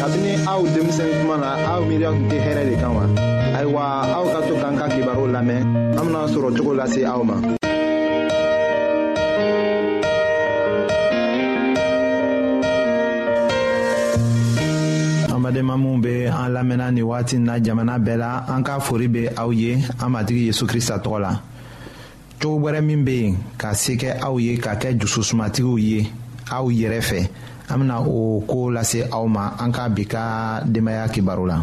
kabini aw denmisɛn kuma na aw miiriya tun tɛ hɛrɛ de kan wa ayiwa aw ka to k'an ka kibaruw lamɛn an bena sɔrɔ cogo lase aw ma badenma minw be an lamɛnna ni wagati na jamana bɛɛ la an ka fori be aw ye an matigi yezu krista tɔgɔ la cogo wɛrɛ min bɛ yen ka se kɛ aw ye ka kɛ dususumatigiw ye aw yɛrɛ fɛ an bɛna o ko lase aw ma an ka bi ka denbaya kibaru la.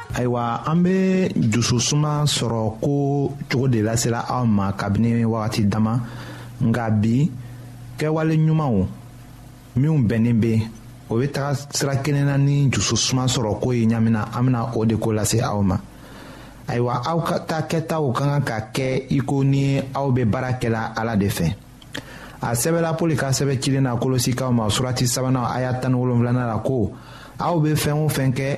ayiwa an bɛ dususuma sɔrɔ ko cogo de lasela aw ma kabini wagati dama nka bi kɛwale ɲumanw minnu bɛnnen bɛ o bɛ taga sira kelen na ni dususuma sɔrɔ ko ye ɲamina an bɛna o de ko lase aw ma ayiwa aw ka taa kɛtaw ka kan ka kɛ i ko ni aw bɛ baara kɛla ala de fɛ a sɛbɛla poli ka sɛbɛn cilen na kolosikaw ma surati sabanan a y'a tan ni wolonwulanan la ko aw bɛ fɛn o fɛn kɛ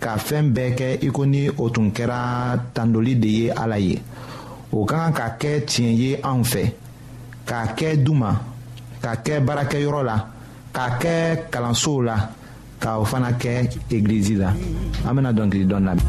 ka fɛɛn bɛɛ kɛ i ko ni o tun kɛra tandoli de ye ala ye o ka kan ka kɛ tiɲɛ ye anw fɛ k'a kɛ du ma k'a kɛ baarakɛyɔrɔ la k'a kɛ kalansow la ka o fana kɛ egilizi la an bɛna dɔnkili dɔn lamɛn.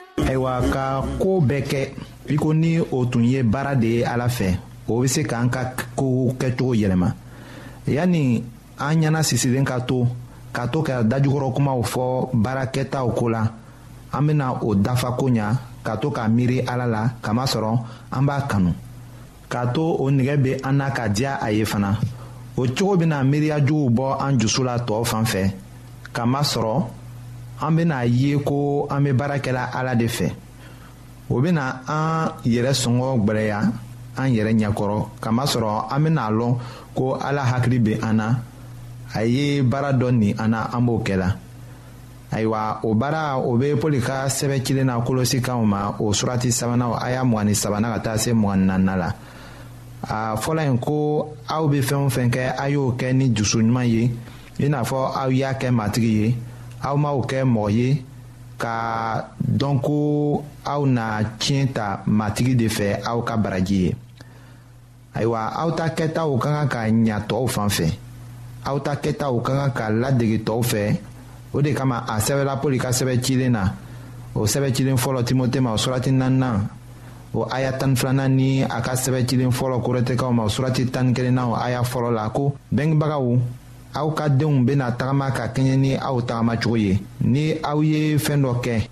ayiwa ka koo bɛɛ kɛ i ko ni o tun ye baara de ye ala fɛ o bɛ se k'an ka kow kɛcogo yɛlɛma yanni an ɲɛna sisilen ka to ka to ka dajukɔrɔ kumaw fɔ baara kɛtaw ko la an bɛna o dafa ko ɲa ka to k'a miiri ala la kamasɔrɔ an b'a kanu k'a to o nɛgɛ bɛ an na ka diya a ye fana o cogo bɛna miiriya juguw bɔ an dusu la tɔw fan fɛ k'a masɔrɔ an bɛna a ye ko an bɛ baara kɛla ala de fɛ o bɛna an yɛrɛ sɔngɔ gɛlɛya an yɛrɛ ɲɛkɔrɔ k'a masɔrɔ an bɛna a lɔn ko ala hakili bɛ an na a ye baara dɔ nin an na an b'o kɛla ayiwa o baara o bɛ pɔli ka sɛbɛn cilen na kolosi kanw ma o surati sabanan a y'a mugan ni sabanan ka taa se mugan ni naaninan la a fɔlɔ in ko aw bɛ fɛn o fɛn kɛ a y'o kɛ ni dusu ɲuman ye i n'a fɔ aw y'a kɛ matigi ye aw m'aw kɛ mɔgɔ ye ka dɔn ko aw na tiɲɛ ta matigi de fɛ aw ka baraji ye ayiwa aw ta kɛtaw ka kan ka ɲa tɔw fan fɛ aw ta kɛtaw ka kan ka ladege tɔw fɛ o de kama a sɛbɛla pɔli ka sɛbɛ cilen na o sɛbɛ cilen fɔlɔ timote ma o surati naaninan o aya tan ni filanan ni a ka sɛbɛ cilen fɔlɔ korɛtɛkaw ma o surati tan ni kelennan o aya fɔlɔ la ko bɛngebagaw aw ka denw bɛna tagama ka kɛɲɛ ni aw tagamacogo ye ni aw ye fɛn dɔ kɛ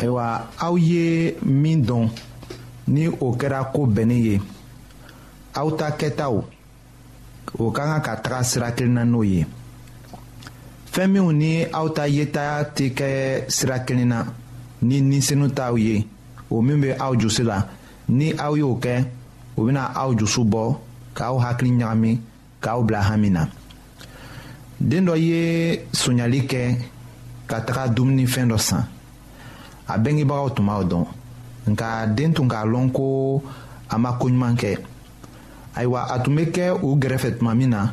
ayiwa aw ye min dɔn ni o kɛra ko bɛnnen ye aw ta kɛtaw o ka kan ka taga sira kelen na n'o ye fɛn minnu ni aw ta yeta tɛ kɛ sira kelen na ni ninsenu t'aw ye o min bɛ aw jusi la ni aw y'o kɛ o bɛna aw jusu bɔ k'aw hakili ɲagami k'aw bila hami na den dɔ ye sonyali kɛ ka taga dumunifɛn dɔ san a bɛngebagaw tun b'aw dɔn nka den tun k'a lɔn ko a ma koɲuman kɛ ayiwa a tun bɛ kɛ u gɛrɛfɛ tuma min na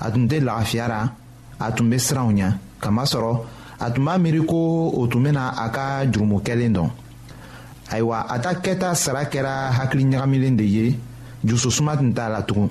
a tun tɛ lagafiyara a tun bɛ siran u ɲɛ kamasɔrɔ a tun b'a miiri ko o tun bɛna a ka jurumu kɛlen dɔn ayiwa a ta kɛta sara kɛra hakili ɲagamilen de ye jususuma tun t'a la tugun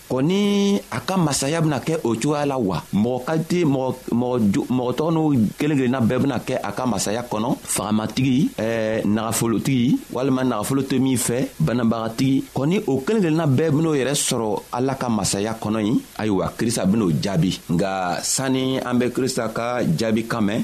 ko ni a ka masaya bena kɛ o cogoya la wa mɔgɔ kalite mɔgɔ tɔgɔ n'o kelen kelenna bɛɛ bena kɛ a ka masaya kɔnɔ fagamatigi eh, nagafolotigi walima nagafolo to min fɛ banabagatigi kɔni o kelen kelenna bɛɛ ben'o yɛrɛ sɔrɔ ala ka masaya kɔnɔ ye ayiwa krista ben'o jaabi nga sanni an be krista ka jaabi kan mɛn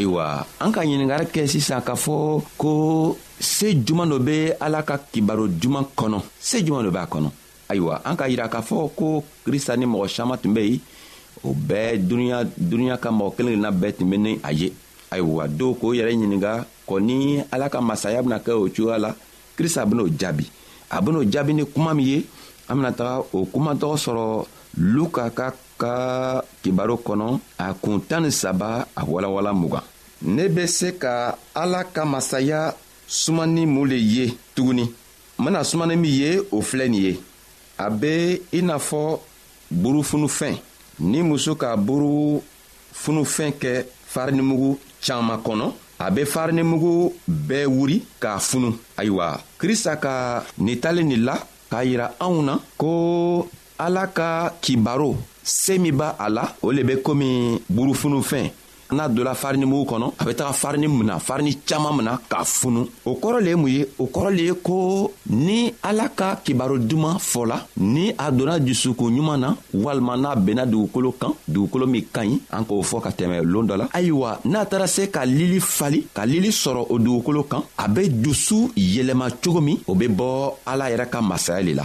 ayiwa an ka ɲiningari kɛ sisan k'a fɔ ko se juman dɔ bɛ ala ka kibaro juman kɔnɔ se juman dɔ b'a kɔnɔ ayiwa an ka yira k'a fɔ ko krista ni mɔgɔ caman tun bɛ yen o bɛɛ dunuya dunuya ka mɔgɔ kelen kelenna bɛɛ tun bɛ ni a ye ayiwa dɔw k'o yɛrɛ ɲininka kɔni ala ka masaya bɛna kɛ o cogoya la krista ben'o jaabi a ben'o jaabi ni kuma min ye an bena taga o kuma tɔgɔ sɔrɔ luka ka ka kibaro kɔnɔ a kun tan ni saba a walawala mugan ne be se ka ala ka masaya sumani mun le ye tuguni n bena sumani min ye o filɛ nin ye a be i n'a fɔ burufunufɛn ni muso ka buru funufɛn kɛ farinimugu caman kɔnɔ a bɛ farinimugu bɛɛ wuri k'a funu ayiwa krista ka nin talen nin la k'a yira anw na ko ala ka kibaro se min b'a a la o le bɛ komi burufunufɛn n'a donna farini mugu kɔnɔ a bɛ taga farini mina farini caman mina k'a funu o kɔrɔ le ye mun ye o kɔrɔ le ye ko ni ala ka kibaru duman fɔla ni a donna dusukun ɲuman na walima n'a benna dugukolo kan dugukolo min ka ɲi an k'o fɔ ka tɛmɛ loon dɔ la ayiwa n'a taara se ka lili fali ka lili sɔrɔ o dugukolo kan a be dusu yɛlɛma cogo min o be bɔ ala yɛrɛ ka masaya le la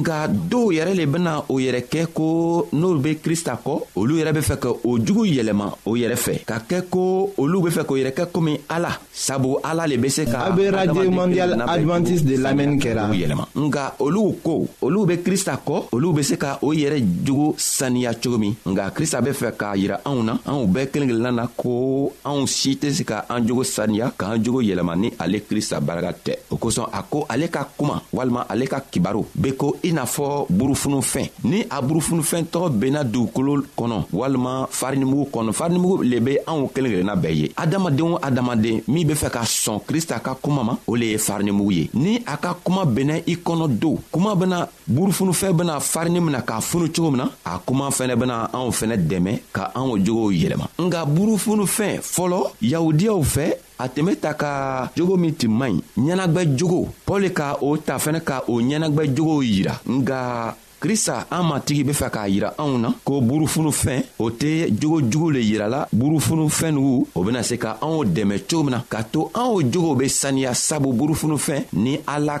nka dɔw yɛrɛ le bena o yɛrɛ kɛ ko n'olu be krista kɔ olu yɛrɛ be fɛ ka o jugu yɛlɛma o yɛrɛ fɛ ka kɛ ko olu be fɛ k'o yɛrɛ kɛ komi ala sabu ala le be se ka a be radio mondial advantise de lamɛnni kɛra yɛlɛma nka olu ko olu be krista kɔ olu be se ka o yɛrɛ jugu saniya cogo min nka krista be fɛ k'a yira anw na anw bɛɛ kelen kelenna na ko anw si tɛ se ka an jogo saniya k'an jogo yɛlɛma ni ale krista barika tɛ o kosɔn a ko ale ka kuma walima ale ka kibaru be ko i n'a fɔ burufunufɛn ni a burufunufɛn tɔgɔ benna dugukolo kɔnɔ walima farinimugu kɔnɔ farinimugu le be anw kelen kelenna bɛɛ ye adamaden o adamaden min be fɛ ka sɔn krista ka kuma ma o le ye farinimugu ye ni a ka kuma benna i kɔnɔ don kuma bena burufunufɛn bena farini mina k'a funu cogo min na a kuma fɛnɛ bena anw fɛnɛ dɛmɛ ka an o jogow yɛlɛma nka burufunufɛn fɔlɔ yahudiyaw fɛ a tun be ta ka jogo min tun man ɲi ɲɛnagwɛ jogo pɔli ka o ta fɛnɛ ka o ɲɛnagwɛ jogow yira nga krista an matigi be fɛ k'a yira anw na ko burufunu fɛn o tɛ jogo jugu le yirala burufunu fɛn nugu o bena se ka anw dɛmɛ cogo min na k'a to anw jogow be saniya sabu burufunu fɛn ni ala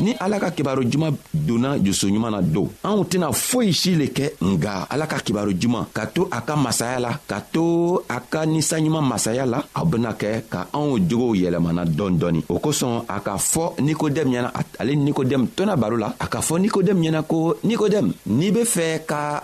ni ala ka kibaru juman donna jusu ɲuman na don anw tɛna foyi si le kɛ nga ala ka kibaru juman ka to a ka masaya la ka to a ka nisa ɲuman masaya la a bena kɛ ka anw jogow yɛlɛmana dɔɔni dɔɔni o kosɔn a ka fɔ nikodɛmu ɲɛna ale nikodɛmu tɔna baro la a ka fɔ nikodɛmu ɲɛna ko nikodɛmu n'i be fɛ ka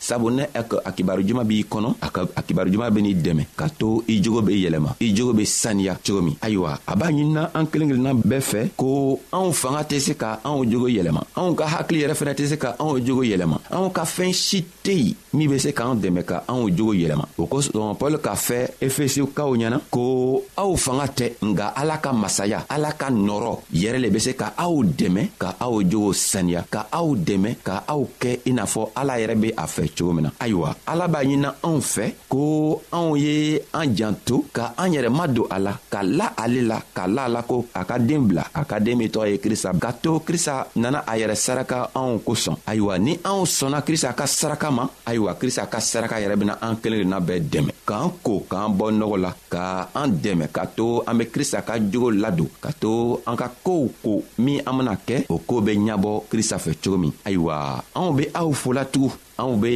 sabu ne a ka a kibaru juma b'i kɔnɔ a ka a kibaru juma bɛ n'i dɛmɛ ka to i jogo bɛ yɛlɛma i jogo bɛ saniya cogo min ayiwa a b'a ɲinina an kelen kelenna bɛɛ fɛ ko anw fanga tɛ se ka anw jogo yɛlɛma anw ka hakili yɛrɛ fɛnɛ tɛ se ka anw jogo yɛlɛma anw ka fɛn si tɛ yen min bɛ se k'an dɛmɛ ka anw jogo yɛlɛma o kosɔn paul k'a fɛ efesikaw ɲɛna ko aw fanga tɛ nka ala ka masaya ala ka nɔrɔ yɛrɛ le be se ka aw dɛmɛ ka aw jogo saniya ka aw dɛmɛ ka aw kɛ i n'a fɔ ala yɛrɛ be a fɛ cogo min na ayiwa ala b'a ɲinina anw fɛ ko anw ye an janto ka an yɛrɛ ma don a la ka la ale la ka la a la ko a ka den bila a ka den min tɔgɔ ye krista ka to krista nana a yɛrɛ saraka anw kosɔn ayiwa ni anw sɔnna krista ka saraka ma ayiwa krista ka saraka yɛrɛ bena an kelen kelenna bɛɛ dɛmɛ k'an ko k'an bɔ nɔgɔ la ka an dɛmɛ k'a to an be krista ka jogo ladon ka to an ka koow ko min an bena kɛ o koo be ɲabɔ krista fɛ cogo min ayiwa anw be aw folatugun anw be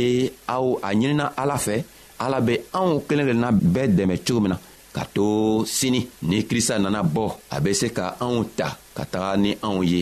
aw a ɲinina ala fɛ ala be anw kelen kelenna bɛɛ dɛmɛ cogo min na ka to sini ni krista nana bɔ a be se ka anw ta ka taga ni anw ye